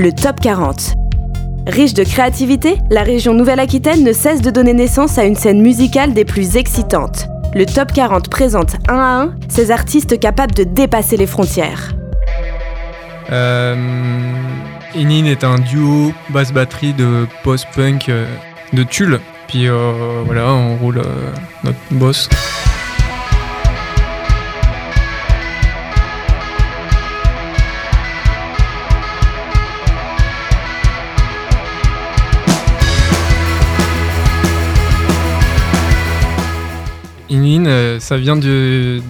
le Top 40. Riche de créativité, la région Nouvelle-Aquitaine ne cesse de donner naissance à une scène musicale des plus excitantes. Le Top 40 présente un à un ces artistes capables de dépasser les frontières. Euh, Enin est un duo basse-batterie de post-punk euh, de Tulle. Puis euh, voilà, on roule euh, notre boss. Inin, euh, ça vient de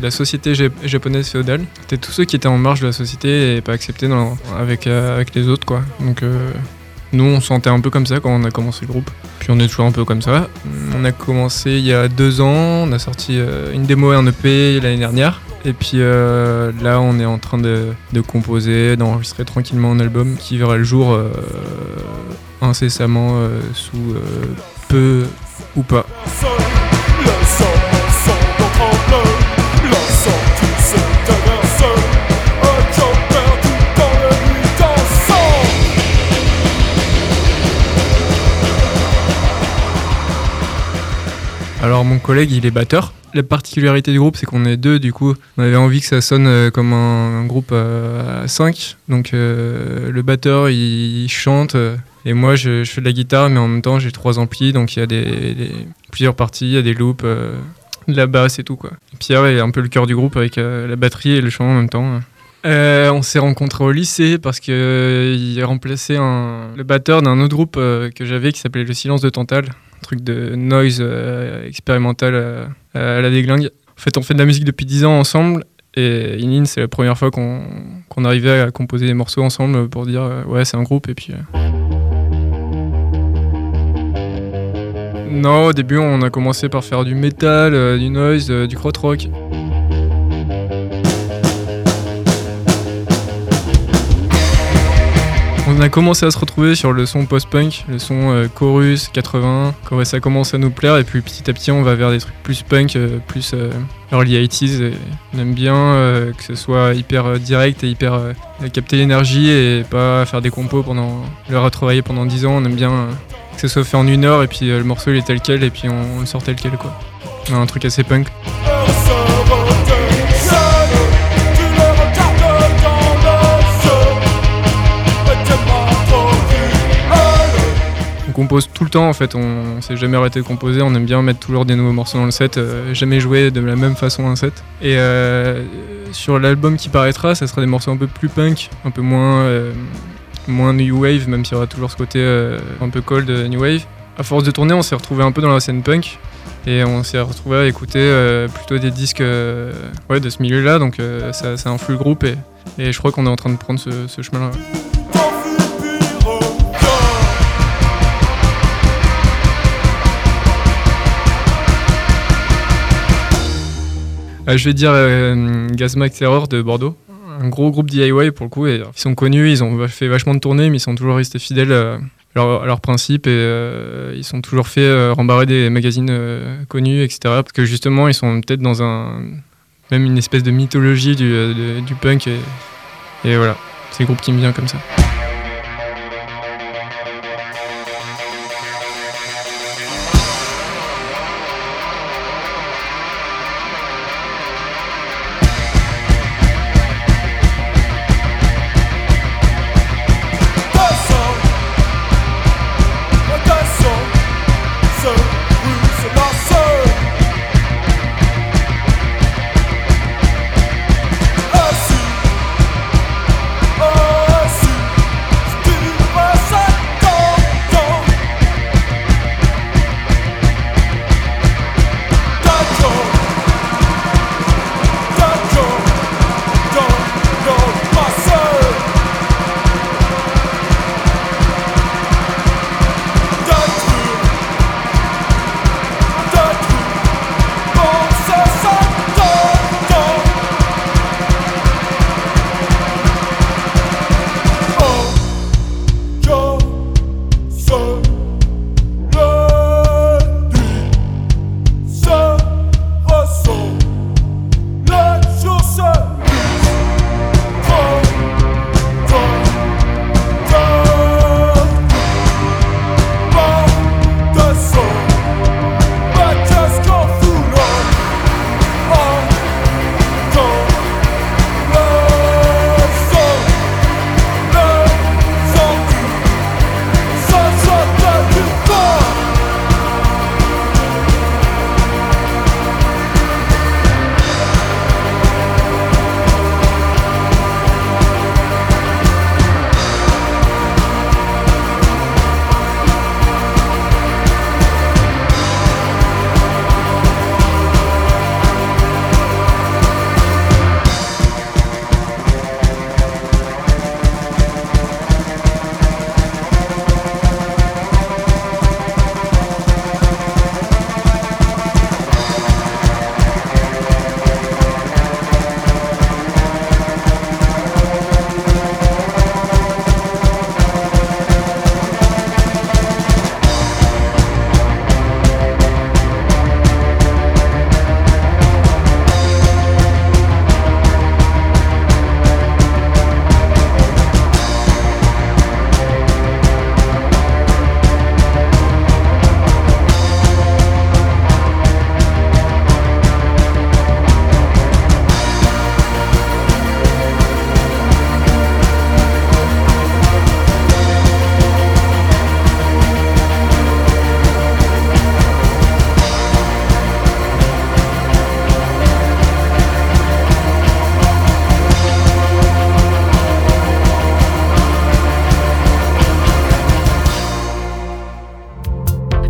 la société jap- japonaise féodale. C'était tous ceux qui étaient en marge de la société et pas acceptés euh, avec les autres, quoi. Donc, euh, nous, on se sentait un peu comme ça quand on a commencé le groupe. Puis on est toujours un peu comme ça. On a commencé il y a deux ans, on a sorti une démo et un EP l'année dernière. Et puis là, on est en train de, composer, d'enregistrer tranquillement un album qui verra le jour incessamment sous peu ou pas. Alors mon collègue il est batteur. La particularité du groupe c'est qu'on est deux du coup. On avait envie que ça sonne euh, comme un, groupe euh, à 5. Donc euh, le batteur il, chante et moi je, fais de la guitare mais en même temps j'ai trois amplis donc il y a des, plusieurs parties, il y a des loops, de la basse et tout quoi. Pierre est un peu le cœur du groupe avec la batterie et le chant en même temps. Euh, on s'est rencontrés au lycée parce que euh, il remplaçait un, le batteur d'un autre groupe que j'avais qui s'appelait Le Silence de Tantal un truc de noise euh, expérimental euh, à la déglingue. En fait, on fait de la musique depuis 10 ans ensemble et Inin, c'est la première fois qu'on arrivait à composer des morceaux ensemble pour dire euh, ouais, c'est un groupe et puis. Non, au début, on a commencé par faire du métal, euh, du noise, du krautrock. On a commencé à se retrouver sur le son post-punk, le son euh, chorus 80, quand ça commence à nous plaire et puis petit à petit on va vers des trucs plus punk, euh, plus euh, early 80s. Et on aime bien que ce soit hyper direct et hyper capter l'énergie et pas faire des compos pendant le retravailler pendant 10 ans. On aime bien que ce soit fait en une heure et puis le morceau il est tel quel et puis on, le sort tel quel quoi. On a un truc assez punk. Compose tout le temps en fait, on, on s'est jamais arrêté de composer, on aime bien mettre toujours des nouveaux morceaux dans le set, euh, jamais jouer de la même façon un set. Et euh, sur l'album qui paraîtra, ça sera des morceaux un peu plus punk, un peu moins, euh, moins new wave, même s'il y aura toujours ce côté un peu cold new wave. À force de tourner, on s'est retrouvé un peu dans la scène punk. Et on s'est retrouvé à écouter plutôt des disques ouais, de ce milieu-là, donc ça, ça influe le groupe et, je crois qu'on est en train de prendre ce, chemin-là. Je vais dire euh, Gazmax Terror de Bordeaux. Un gros groupe DIY pour le coup. Ils sont connus, ils ont fait vachement de tournées, mais ils sont toujours restés fidèles euh, à leur- à leurs principes et euh, ils sont toujours fait euh, rembarrer des magazines euh, connus, etc. Parce que justement, ils sont peut-être dans un même une espèce de mythologie euh, du punk. Et, et voilà, c'est le groupe qui me vient comme ça.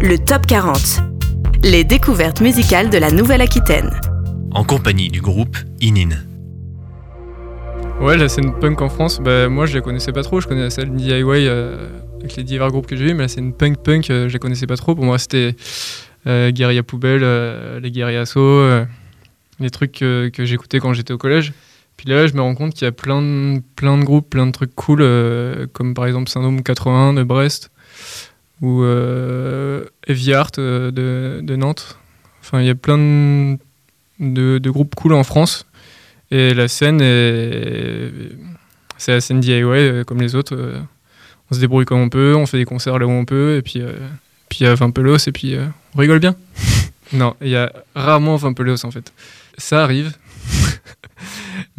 Le Top 40. Les découvertes musicales de la Nouvelle-Aquitaine. En compagnie du groupe Inin. Ouais, la scène punk en France, bah, moi je la connaissais pas trop. Je connais la scène DIY euh, avec les divers groupes que j'ai eu, mais la scène punk-punk, euh, je la connaissais pas trop. Pour moi, c'était euh, Guérilla Poubelle, euh, les Guerriers Assaut, euh, les trucs que, que j'écoutais quand j'étais au collège. Puis là, je me rends compte qu'il y a plein de, plein de groupes, plein de trucs cool, euh, comme par exemple Syndrome 81 de Brest ou euh, Art euh, de, Nantes. Enfin, il y a plein de, groupes cool en France. Et la scène est. C'est la scène DIY euh, comme les autres. euh, on se débrouille comme on peut, on fait des concerts là où on peut, et puis il y a 20 pelos, et puis on rigole bien. non, il y a rarement 20 pelos en fait. Ça arrive.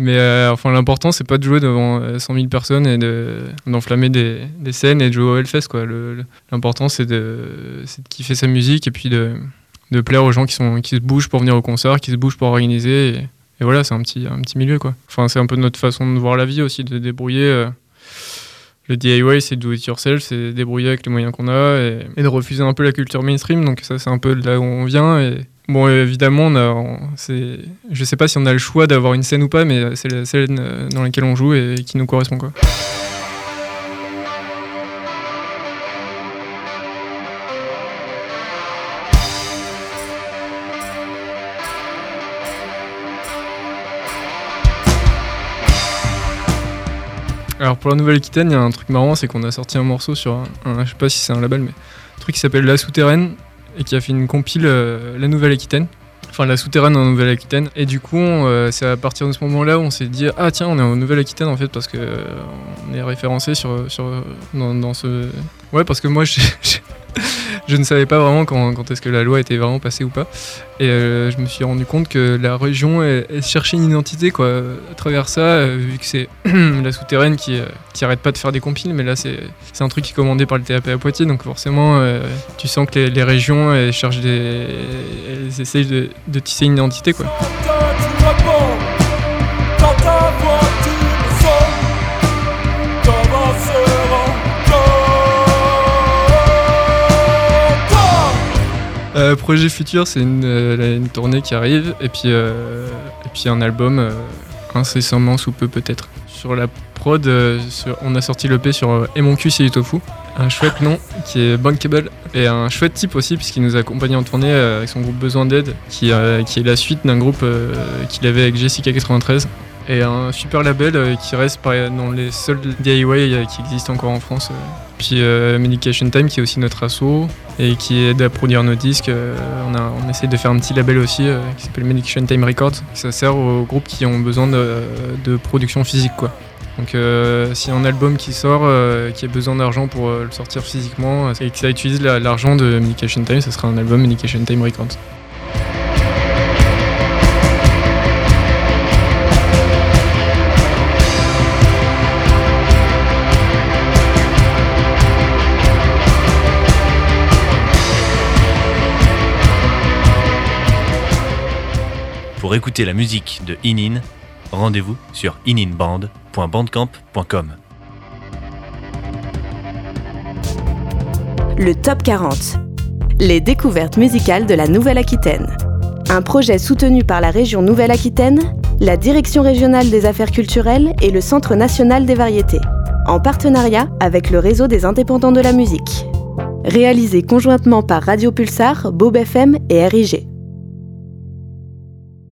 Mais euh, enfin, l'important, c'est pas de jouer devant euh, 100 000 personnes et de- d'enflammer des, scènes et de jouer au Hellfest. L'important, c'est de, kiffer sa musique et puis de, de plaire aux gens qui, sont, qui se bougent pour venir au concert, qui se bougent pour organiser. Et, voilà, c'est un petit, un petit milieu. quoi. Enfin, c'est un peu notre façon de voir la vie aussi, de débrouiller. euh, le DIY, c'est do it yourself, c'est débrouiller avec les moyens qu'on a et, de refuser un peu la culture mainstream. Donc, ça, c'est un peu là où on vient. Bon, évidemment, on a, je sais pas si on a le choix d'avoir une scène ou pas, mais c'est la scène euh, dans laquelle on joue et qui nous correspond. Quoi. Alors pour la Nouvelle-Aquitaine, il y a un truc marrant, c'est qu'on a sorti un morceau sur un, un- je sais pas si c'est un label, mais un truc qui s'appelle La Souterraine et qui a fait une compile euh, La Nouvelle-Aquitaine. Enfin, la souterraine en Nouvelle-Aquitaine. Et du coup, euh, c'est à partir de ce moment-là où on s'est dit Ah, tiens, on est en Nouvelle-Aquitaine en fait, parce que euh, on est référencé sur, sur, dans, dans ce. Ouais, parce que moi, j'ai- je ne savais pas vraiment quand, est-ce que la loi était vraiment passée ou pas. Et euh, je me suis rendu compte que la région cherchait une identité quoi, à travers ça, euh, vu que c'est la souterraine qui, euh, qui arrête pas de faire des compiles, mais là c'est un truc qui est commandé par le TAP à Poitiers, donc forcément tu sens que les, les régions cherchent des. elles essayent de, de tisser une identité quoi. Euh, projet futur, c'est une, euh, une tournée qui arrive et puis, euh, un album incessamment sous peu peut-être. Sur la prod, on a sorti l'EP sur Et mon cul c'est du tofu, un chouette nom qui est Bankable et un chouette type aussi puisqu'il nous a accompagnés en tournée avec son groupe Besoin d'aide qui, qui est la suite d'un groupe qu'il avait avec Jessica 93 et un super label euh, qui reste dans les seuls DIY euh, qui existent encore en France. euh. Puis Medication Time qui est aussi notre asso et qui aide à produire nos disques. On, a, on essaie de faire un petit label aussi qui s'appelle Medication Time Records. Ça sert aux groupes qui ont besoin de, production physique. Quoi. Donc a un album qui sort, qui a besoin d'argent pour le sortir physiquement et que ça utilise la- l'argent de Medication Time, ça sera un album Medication Time Records. Pour écouter la musique de Inin, rendez-vous sur ininband.bandcamp.com. Le Top 40. Les découvertes musicales de la Nouvelle-Aquitaine. Un projet soutenu par la région Nouvelle-Aquitaine, la Direction régionale des affaires culturelles et le Centre national des variétés, en partenariat avec le réseau des indépendants de la musique. Réalisé conjointement par Radio Pulsar, Bob FM et RIG.